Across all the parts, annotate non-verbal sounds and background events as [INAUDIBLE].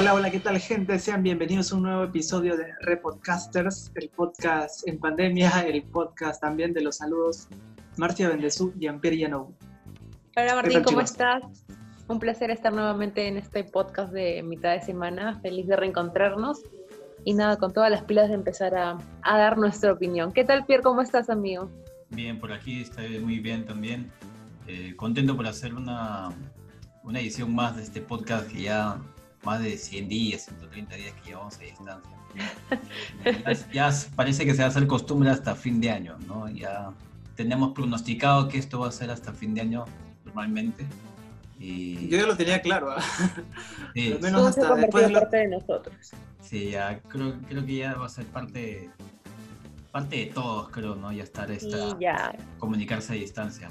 Hola, hola, ¿qué tal gente? Sean bienvenidos a un nuevo episodio de Repodcasters, el podcast en pandemia, el podcast también de los saludos Marcia Bendezú y Ampier Yanou. Hola Martín, ¿cómo estás? Un placer estar nuevamente en este podcast de mitad de semana, feliz de reencontrarnos y nada, con todas las pilas de empezar a, dar nuestra opinión. ¿Qué tal Pierre? ¿Cómo estás amigo? Bien, por aquí estoy muy bien también. Eh, contento por hacer una, una edición más de este podcast que ya más de 100 días, 130 días que llevamos a distancia. ya, parece que se va a hacer costumbre hasta fin de año, ¿no? Ya tenemos pronosticado que esto va a ser hasta fin de año normalmente. Y... Yo ya lo tenía claro. ¿ah? Sí. Al menos hasta después de parte de nosotros. Sí, ya creo, creo que ya va a ser parte, parte de todos, creo, ¿no? Ya estar esta, ya. comunicarse a distancia.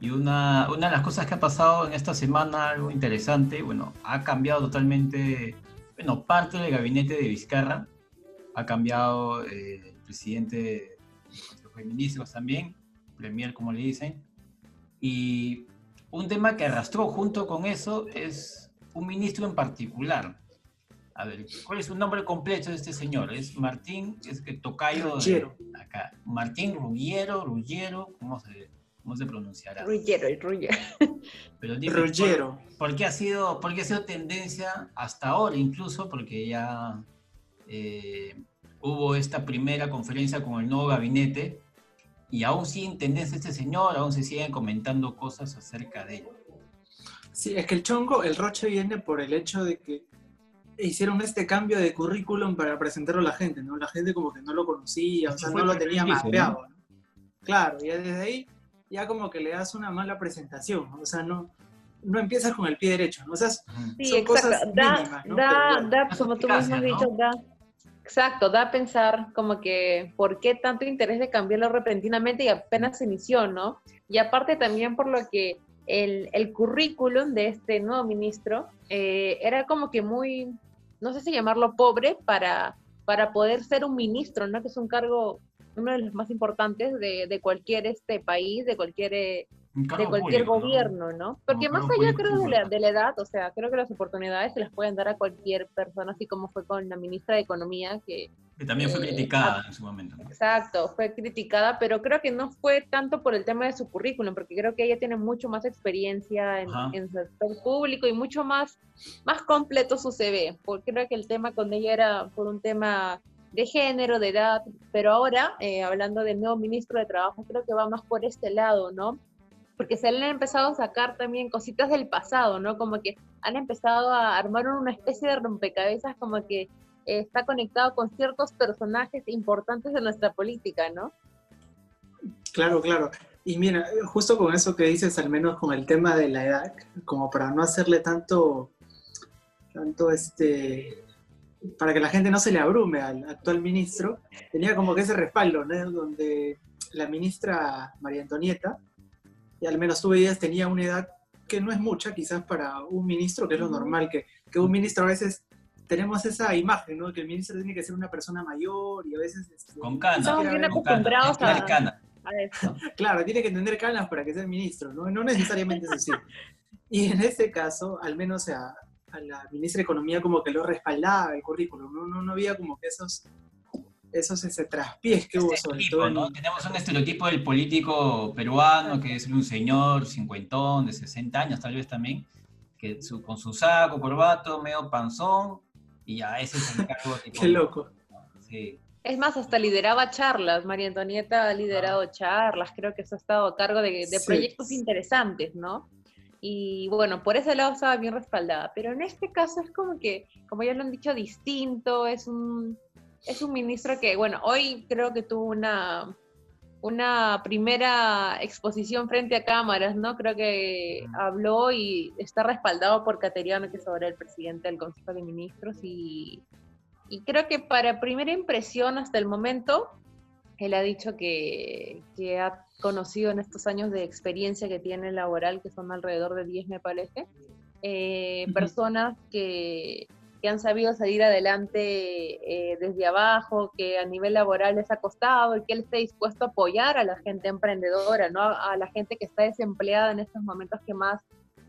Y una, una de las cosas que ha pasado en esta semana, algo interesante, bueno, ha cambiado totalmente, bueno, parte del gabinete de Vizcarra, ha cambiado eh, el presidente de los ministros también, premier como le dicen, y un tema que arrastró junto con eso es un ministro en particular. A ver, ¿cuál es su nombre completo de este señor? Es Martín, es que tocayo Ruggiero. acá. Martín Ruggiero, Ruggiero, ¿cómo se ¿Cómo se pronunciará? Ruggiero, el Ruggiero. [LAUGHS] Pero Ruggiero. ¿por, qué ha sido, ¿Por qué ha sido tendencia hasta ahora incluso? Porque ya eh, hubo esta primera conferencia con el nuevo gabinete y aún sigue en tendencia este señor, aún se siguen comentando cosas acerca de él. Sí, es que el chongo, el roche viene por el hecho de que hicieron este cambio de currículum para presentarlo a la gente, ¿no? La gente como que no lo conocía, o sea, no lo tenía mapeado. Claro, y desde ahí ya como que le das una mala presentación, o sea, no, no empiezas con el pie derecho, ¿no? O sea, sí, exacto. da, da, da, como tú mismo has dicho, da, exacto, da a pensar como que por qué tanto interés de cambiarlo repentinamente y apenas se inició, ¿no? Y aparte también por lo que el, el currículum de este nuevo ministro eh, era como que muy, no sé si llamarlo pobre para, para poder ser un ministro, ¿no? Que es un cargo uno de los más importantes de, de cualquier este país, de cualquier, eh, de cualquier gobierno, ¿no? Porque más allá creo de la, de la, edad, o sea, creo que las oportunidades se las pueden dar a cualquier persona, así como fue con la ministra de Economía, que... Que también fue eh, criticada en su momento. Exacto, fue criticada, pero creo que no fue tanto por el tema de su currículum, porque creo que ella tiene mucho más experiencia en, en sector público y mucho más, más completo su CV, porque creo que el tema con ella era por un tema de género, de edad, pero ahora, eh, hablando del nuevo ministro de Trabajo, creo que va más por este lado, ¿no? Porque se han empezado a sacar también cositas del pasado, ¿no? Como que han empezado a armar una especie de rompecabezas como que eh, está conectado con ciertos personajes importantes de nuestra política, ¿no? Claro, claro. Y mira, justo con eso que dices, al menos con el tema de la edad, como para no hacerle tanto, tanto este, para que la gente no se le abrume al actual ministro, tenía como que ese respaldo, ¿no? Donde la ministra María Antonieta, y al menos tú veías, tenía una edad que no es mucha, quizás para un ministro, que es lo normal, que, que un ministro a veces tenemos esa imagen, ¿no? Que el ministro tiene que ser una persona mayor y a veces... Este, con canas. Estamos bien acostumbrados a, canas. [LAUGHS] claro, tiene que tener canas para que sea ministro, ¿no? No necesariamente es así. Y en este caso, al menos a, la ministra de Economía como que lo respaldaba el currículum, no, no, había como que esos, esos ese traspiés que hubo sobre todo. Tenemos un estereotipo del político peruano que es un señor cincuentón de 60 años tal vez también, que con su saco, corbato, medio panzón, y ya ese es el cargo. [LAUGHS] Qué loco. Sí. Es más, hasta lideraba charlas. María Antonieta ha liderado ah. charlas, creo que eso ha estado a cargo de, proyectos interesantes, ¿no? Y bueno, por ese lado estaba bien respaldada. Pero en este caso es como que, como ya lo han dicho, distinto. Es un, es un ministro que, bueno, hoy creo que tuvo una, una primera exposición frente a cámaras, ¿no? Creo que habló y está respaldado por Cateriano, que es ahora el presidente del Consejo de Ministros. Y, y creo que para primera impresión hasta el momento, él ha dicho que, que ha conocido en estos años de experiencia que tiene laboral, que son alrededor de 10 me parece, eh, personas que, que, han sabido salir adelante eh, desde abajo, que a nivel laboral les ha costado y que él esté dispuesto a apoyar a la gente emprendedora, ¿no? a, la gente que está desempleada en estos momentos que más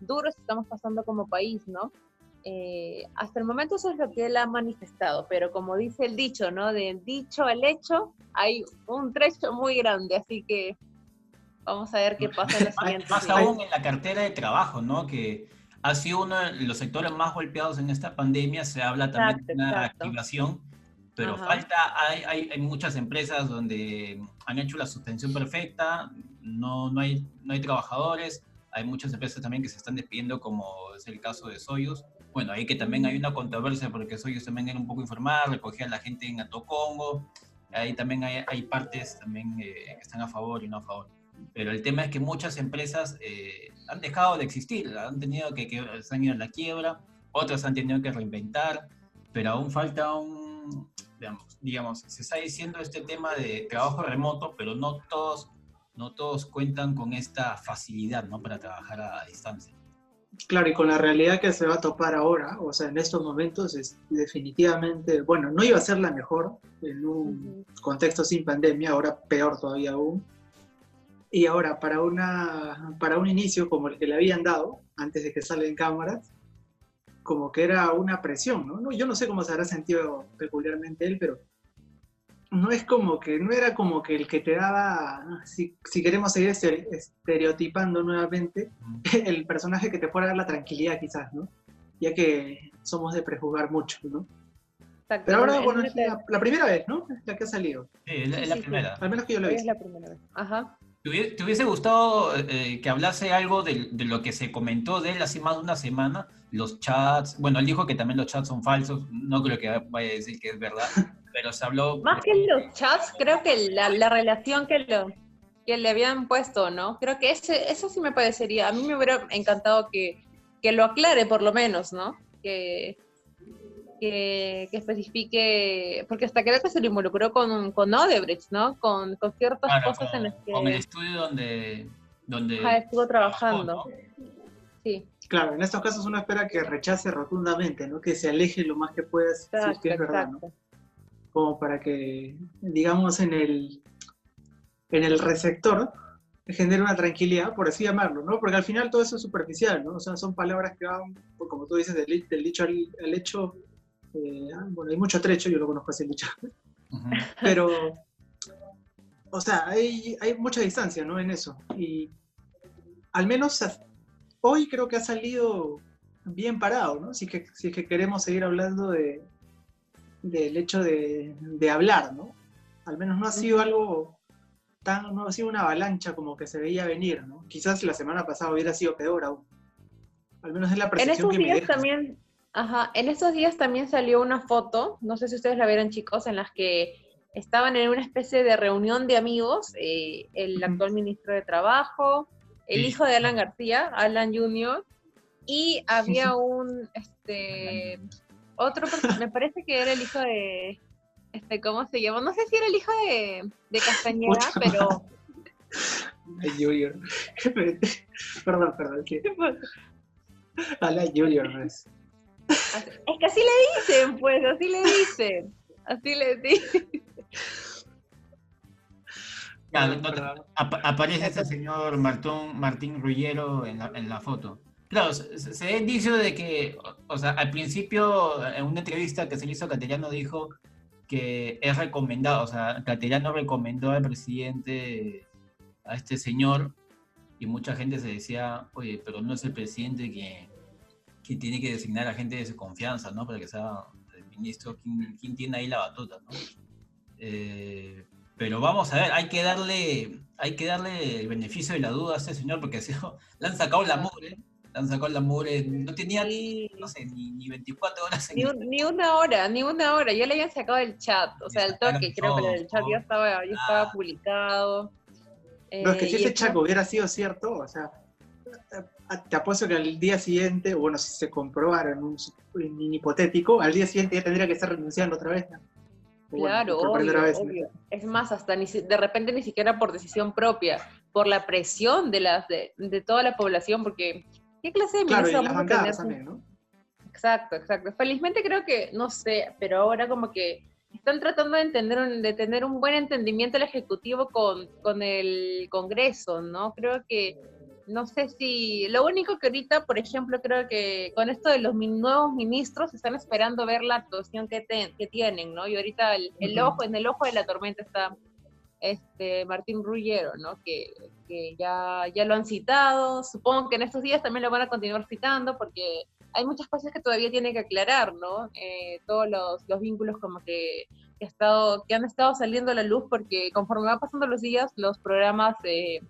duros estamos pasando como país, ¿no? Eh, hasta el momento eso es lo que él ha manifestado, pero como dice el dicho, ¿no? Del dicho al hecho hay un trecho muy grande, así que vamos a ver qué pasa en los [LAUGHS] siguientes Más aún en la cartera de trabajo, ¿no? Que ha sido uno de los sectores más golpeados en esta pandemia, se habla también de una activación, pero falta, hay, hay, hay, muchas empresas donde han hecho la suspensión perfecta, no, no, hay, no hay trabajadores, hay muchas empresas también que se están despidiendo, como es el caso de Soyuz, bueno, ahí que también hay una controversia porque Soyuz también era un poco informal, recogía a la gente en Atocongo, ahí también hay, hay partes también eh, que están a favor y no a favor. Pero el tema es que muchas empresas eh, han dejado de existir, han tenido que, que se han ido a la quiebra, otras han tenido que reinventar, pero aún falta un, digamos, digamos, se está diciendo este tema de trabajo remoto, pero no todos, no todos cuentan con esta facilidad, ¿no? Para trabajar a distancia. Claro, y con la realidad que se va a topar ahora, o sea, en estos momentos es definitivamente, bueno, no iba a ser la mejor en un contexto sin pandemia, ahora peor todavía aún. Y ahora, para, una, para un inicio como el que le habían dado, antes de que salgan cámaras, como que era una presión, ¿no? Yo no sé cómo se habrá sentido peculiarmente él, pero no es como que, no era como que el que te daba, si, si queremos seguir estereotipando nuevamente, el personaje que te fuera a dar la tranquilidad quizás, ¿no? Ya que somos de prejuzgar mucho, ¿no? Pero ahora, bueno, es la, primera vez, ¿no? La que ha salido. Sí, es la, primera. Al menos que yo lo he visto. Es la primera vez. Ajá. ¿Te hubiese gustado eh, que hablase algo de, de, lo que se comentó de él hace más de una semana? Los chats, bueno, él dijo que también los chats son falsos, no creo que vaya a decir que es verdad, [LAUGHS] pero se habló... Más que los chats, creo que la, la relación que, lo, que le habían puesto, ¿no? Creo que ese, eso sí me parecería, a mí me hubiera encantado que, que lo aclare por lo menos, ¿no? Que, que, que, especifique, porque hasta creo que se lo involucró con, con Odebrecht, ¿no? Con, con ciertas cosas en las que... Con el estudio donde... donde estuvo trabajando. Sí. Claro, en estos casos uno espera que rechace rotundamente, ¿no? Que se aleje lo más que pueda, si es que es verdad, ¿no? Como para que, digamos, en el, en el receptor genere una tranquilidad, por así llamarlo, ¿no? Porque al final todo eso es superficial, ¿no? O sea, son palabras que van, pues, como tú dices, del, dicho al, hecho. Eh, ah, bueno, hay mucho trecho, yo lo conozco así el dicho. [LAUGHS] Pero, o sea, hay, hay mucha distancia, ¿no? En eso. Y al menos hoy creo que ha salido bien parado, ¿no? Si que, si es que queremos seguir hablando de, del hecho de, hablar, ¿no? Al menos no ha sido algo tan, no ha sido una avalancha como que se veía venir, ¿no? Quizás la semana pasada hubiera sido peor aún. Al menos es la percepción en estos días también, ajá, en estos días también salió una foto, no sé si ustedes la vieron chicos, en las que estaban en una especie de reunión de amigos, eh, el actual ministro de Trabajo, el hijo de Alan García, Alan Jr., y había un, este, otro, me parece que era el hijo de, este, ¿cómo se llama? No sé si era el hijo de, de Castañeda, pero... Junior. [LAUGHS] perdón, perdón. ¿qué? A la Junior, ¿no es? Es que así le dicen, pues, así le dicen. Así le dicen. aparece ese señor Martón, Martín Rullero en la, en la foto. Claro, se, da indicio de que, o sea, al principio, en una entrevista que se hizo a Cateriano, dijo que es recomendado, o sea, Cateriano recomendó al presidente, a este señor, y mucha gente se decía, oye, pero no es el presidente que, que tiene que designar a gente de su confianza, ¿no? Para que sea el ministro, ¿quién, tiene ahí la batuta, ¿no? Eh, pero vamos a ver, hay que darle, hay que darle el beneficio de la duda a este señor porque [LAUGHS] se, le han sacado la mugre han sacado la mure, no tenía ni, no sé, ni, 24 horas. ni, ni, una hora, ni una hora, ya le habían sacado el chat, o sea, el toque, creo que el chat ya estaba, ya estaba ah. publicado. No, es que si eh, ese chat hubiera sido cierto, o sea, te apuesto que al día siguiente, bueno, si se comprobara en un, hipotético, al día siguiente ya tendría que estar renunciando otra vez. claro, obvio, Es más, hasta ni, de repente ni siquiera por decisión propia, por la presión de, las, de, de toda la población, porque ¿Qué clase de claro. Exacto, exacto. Felizmente creo que, no sé, pero ahora como que están tratando de, entender de tener un buen entendimiento el Ejecutivo con, con el Congreso, ¿no? Creo que no sé si, lo único que ahorita, por ejemplo, creo que con esto de los nuevos ministros están esperando ver la actuación que, que tienen, ¿no? Y ahorita el, ojo, en el ojo de la tormenta está este Martín Rullero, ¿no? Que, que, ya, ya lo han citado, supongo que en estos días también lo van a continuar citando porque hay muchas cosas que todavía tiene que aclarar, ¿no? Eh, todos los, los, vínculos como que, que, estado, que han estado saliendo a la luz porque conforme van pasando los días, los programas... Eh,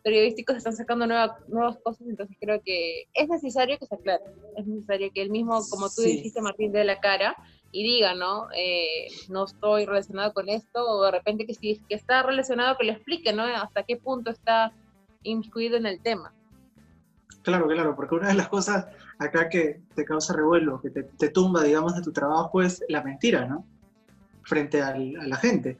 periodísticos están sacando nuevas, nuevas cosas, entonces creo que es necesario que se aclare, es necesario que él mismo, como tú dijiste, Martín, de la cara y diga, ¿no? Eh, no estoy relacionado con esto, o de repente que si que está relacionado, que le explique, ¿no? Hasta qué punto está incluido en el tema. Claro, claro, porque una de las cosas acá que te causa revuelo, que te, te tumba, digamos, de tu trabajo es la mentira, ¿no? Frente al, a la gente.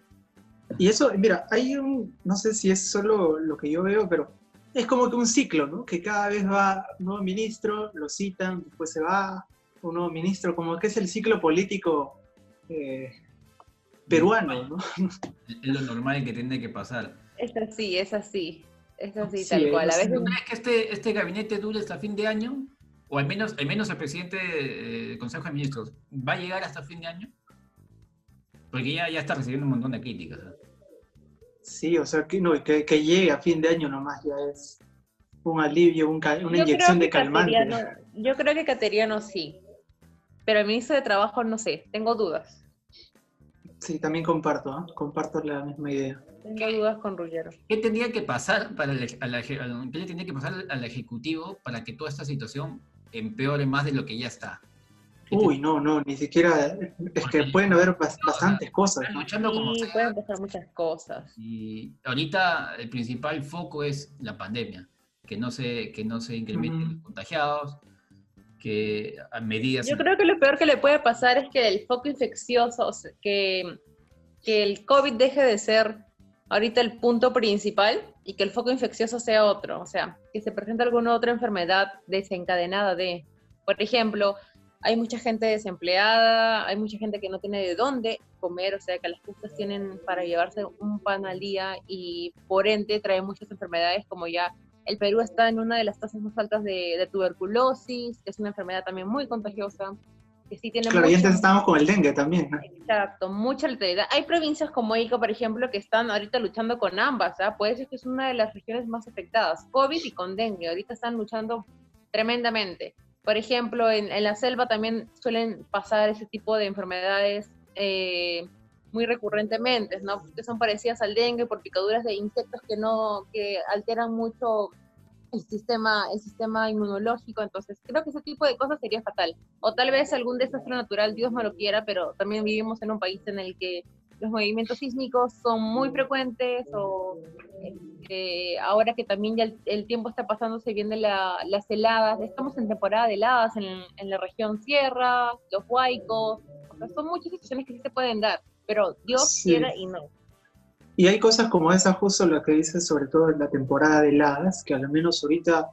Y eso, mira, hay un, no sé si es solo lo que yo veo, pero es como que un ciclo, ¿no? Que cada vez va un nuevo ministro, lo citan, después se va, un nuevo ministro, como que es el ciclo político eh, peruano, ¿no? Es lo normal que tiene que pasar. Es así, es así, es así, tal cual. A veces... crees que este, este gabinete dure hasta fin de año? O al menos, al menos el presidente del Consejo de Ministros, ¿va a llegar hasta fin de año? Porque ya, ya está recibiendo un montón de críticas. Sí, o sea, que, no, que, que, llegue a fin de año nomás ya es un alivio, un, una inyección de calmante. Yo creo que Cateriano sí, pero el ministro de Trabajo no sé, tengo dudas. Sí, también comparto, ¿eh? comparto la misma idea. Tengo dudas con Rullero. ¿Qué tendría que pasar para el, ¿qué tendría que pasar al Ejecutivo para que toda esta situación empeore más de lo que ya está? Uy, no, no, ni siquiera, es que pueden haber bastantes cosas. sí, pueden pasar muchas cosas. Y ahorita el principal foco es la pandemia, que no se, que no se incrementen los contagiados, que medidas... Yo creo que lo peor que le puede pasar es que el foco infeccioso, que, que el COVID deje de ser ahorita el punto principal y que el foco infeccioso sea otro, o sea, que se presente alguna otra enfermedad desencadenada de, por ejemplo, hay mucha gente desempleada, hay mucha gente que no tiene de dónde comer, o sea que las justas tienen para llevarse un pan al día y por ende trae muchas enfermedades como ya el Perú está en una de las tasas más altas de, tuberculosis, que es una enfermedad también muy contagiosa. Que sí tiene claro, y antes estábamos con el dengue también. Exacto, mucha letalidad. Hay provincias como Ica, por ejemplo, que están ahorita luchando con ambas, ¿ah? puede ser que es una de las regiones más afectadas, COVID y con dengue, ahorita están luchando tremendamente. Por ejemplo, en, la selva también suelen pasar ese tipo de enfermedades eh, muy recurrentemente, ¿no? Que son parecidas al dengue por picaduras de insectos que no, que alteran mucho el sistema, el sistema inmunológico, entonces creo que ese tipo de cosas sería fatal. O tal vez algún desastre natural, Dios no lo quiera, pero también vivimos en un país en el que los movimientos sísmicos son muy frecuentes o eh, ahora que también ya el, tiempo está pasando, se vienen las heladas, estamos en temporada de heladas en, la región Sierra, los Huaicos, son muchas situaciones que sí se pueden dar, pero Dios quiera y no. Y hay cosas como esa, justo lo que dices, sobre todo en la temporada de heladas, que al menos ahorita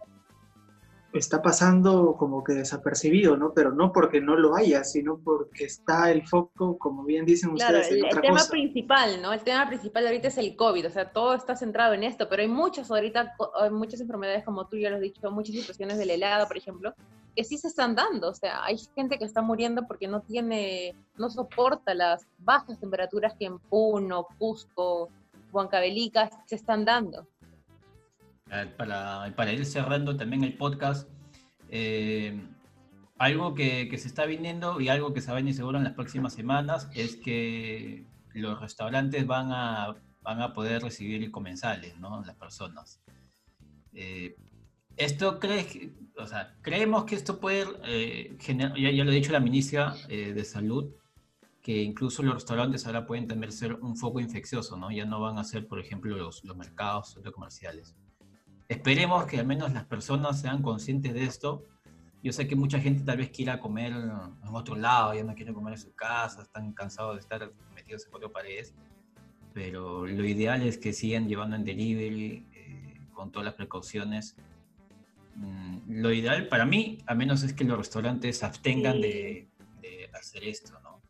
está pasando como que desapercibido, ¿no? Pero no porque no lo haya, sino porque está el foco, como bien dicen ustedes, en el, el tema principal, ¿no? El tema principal ahorita es el COVID, o sea, todo está centrado en esto, pero hay muchas ahorita, hay muchas enfermedades, como tú ya lo has dicho, muchas situaciones del helado, por ejemplo, que sí se están dando, o sea, hay gente que está muriendo porque no tiene, no soporta las bajas temperaturas que en Puno, Cusco, Huancavelica se están dando. Para, para, ir cerrando también el podcast, eh, algo que, que, se está viniendo y algo que se va a seguro en las próximas semanas es que los restaurantes van a, van a poder recibir comensales, ¿no? Las personas. Eh, esto crees, o sea, creemos que esto puede eh, generar, ya, lo ha dicho la ministra de Salud, que incluso los restaurantes ahora pueden también ser un foco infeccioso, ¿no? Ya no van a ser, por ejemplo, los, los mercados comerciales. Esperemos que al menos las personas sean conscientes de esto. Yo sé que mucha gente tal vez quiera comer en otro lado, ya no quiere comer en su casa, están cansados de estar metidos en cuatro paredes, pero lo ideal es que sigan llevando en delivery eh, con todas las precauciones. Mm, lo ideal para mí, al menos, es que los restaurantes abstengan de, hacer esto, ¿no?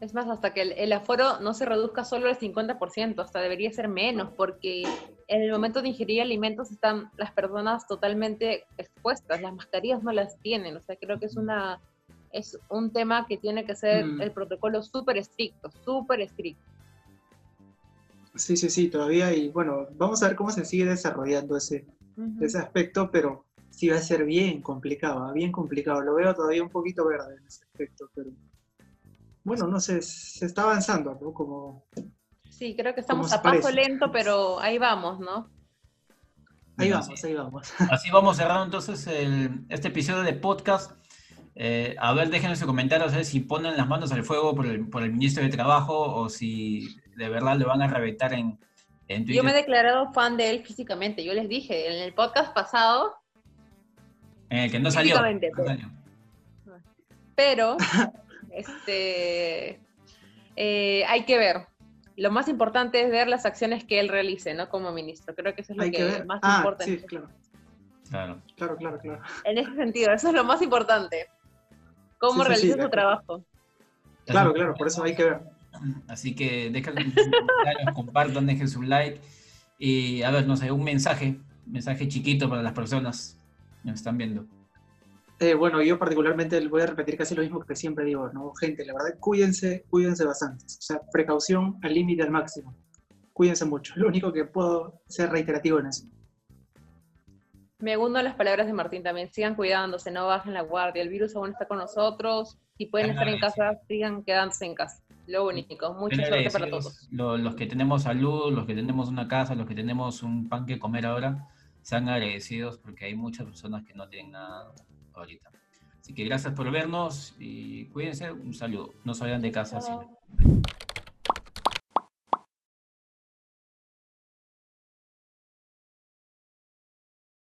Es más, hasta que el, el, aforo no se reduzca solo al 50%, hasta debería ser menos, porque en el momento de ingerir alimentos están las personas totalmente expuestas, las mascarillas no las tienen, o sea, creo que es una es un tema que tiene que ser mm. el protocolo súper estricto, súper estricto. Sí, sí, sí, todavía y bueno, vamos a ver cómo se sigue desarrollando ese, ese aspecto, pero sí va a ser bien complicado, bien complicado. Lo veo todavía un poquito verde en ese aspecto, pero bueno, no sé, se está avanzando, ¿no? Como, sí, creo que estamos a paso lento, pero ahí vamos, ¿no? Ahí vamos, ahí vamos. [LAUGHS] Así vamos cerrando entonces este episodio de podcast. Eh, a ver, déjenos sus comentarios a ver si ponen las manos al fuego por el, por el ministro de Trabajo o si de verdad le van a reventar en, en Twitter. Yo me he declarado fan de él físicamente. Yo les dije en el podcast pasado en el que no salió. Pero, [LAUGHS] este, eh, hay que ver. Lo más importante es ver las acciones que él realice, ¿no? Como ministro. Creo que eso es lo que, más ah, importa. Sí, claro. Claro. claro, claro, claro. En ese sentido, eso es lo más importante. Cómo realiza su trabajo. Claro, claro, por eso hay que ver. Así que dejen sus comentarios, compartan, dejen su like. Y a ver, no sé, un mensaje, mensaje chiquito para las personas me están viendo? Eh, bueno, yo particularmente voy a repetir casi lo mismo que siempre digo, ¿no? Gente, la verdad, cuídense, cuídense bastante. O sea, precaución al límite al máximo. Cuídense mucho. Lo único que puedo ser reiterativo en eso. Me uno a las palabras de Martín también. Sigan cuidándose, no bajen la guardia. El virus aún está con nosotros. Si pueden estar en casa, sigan quedándose en casa. Lo único. Mucha suerte para todos. Los que tenemos salud, los que tenemos una casa, los que tenemos un pan que comer ahora, sean agradecidos porque hay muchas personas que no tienen nada ahorita. Así que gracias por vernos y cuídense. Un saludo. No salgan de casa. Sin...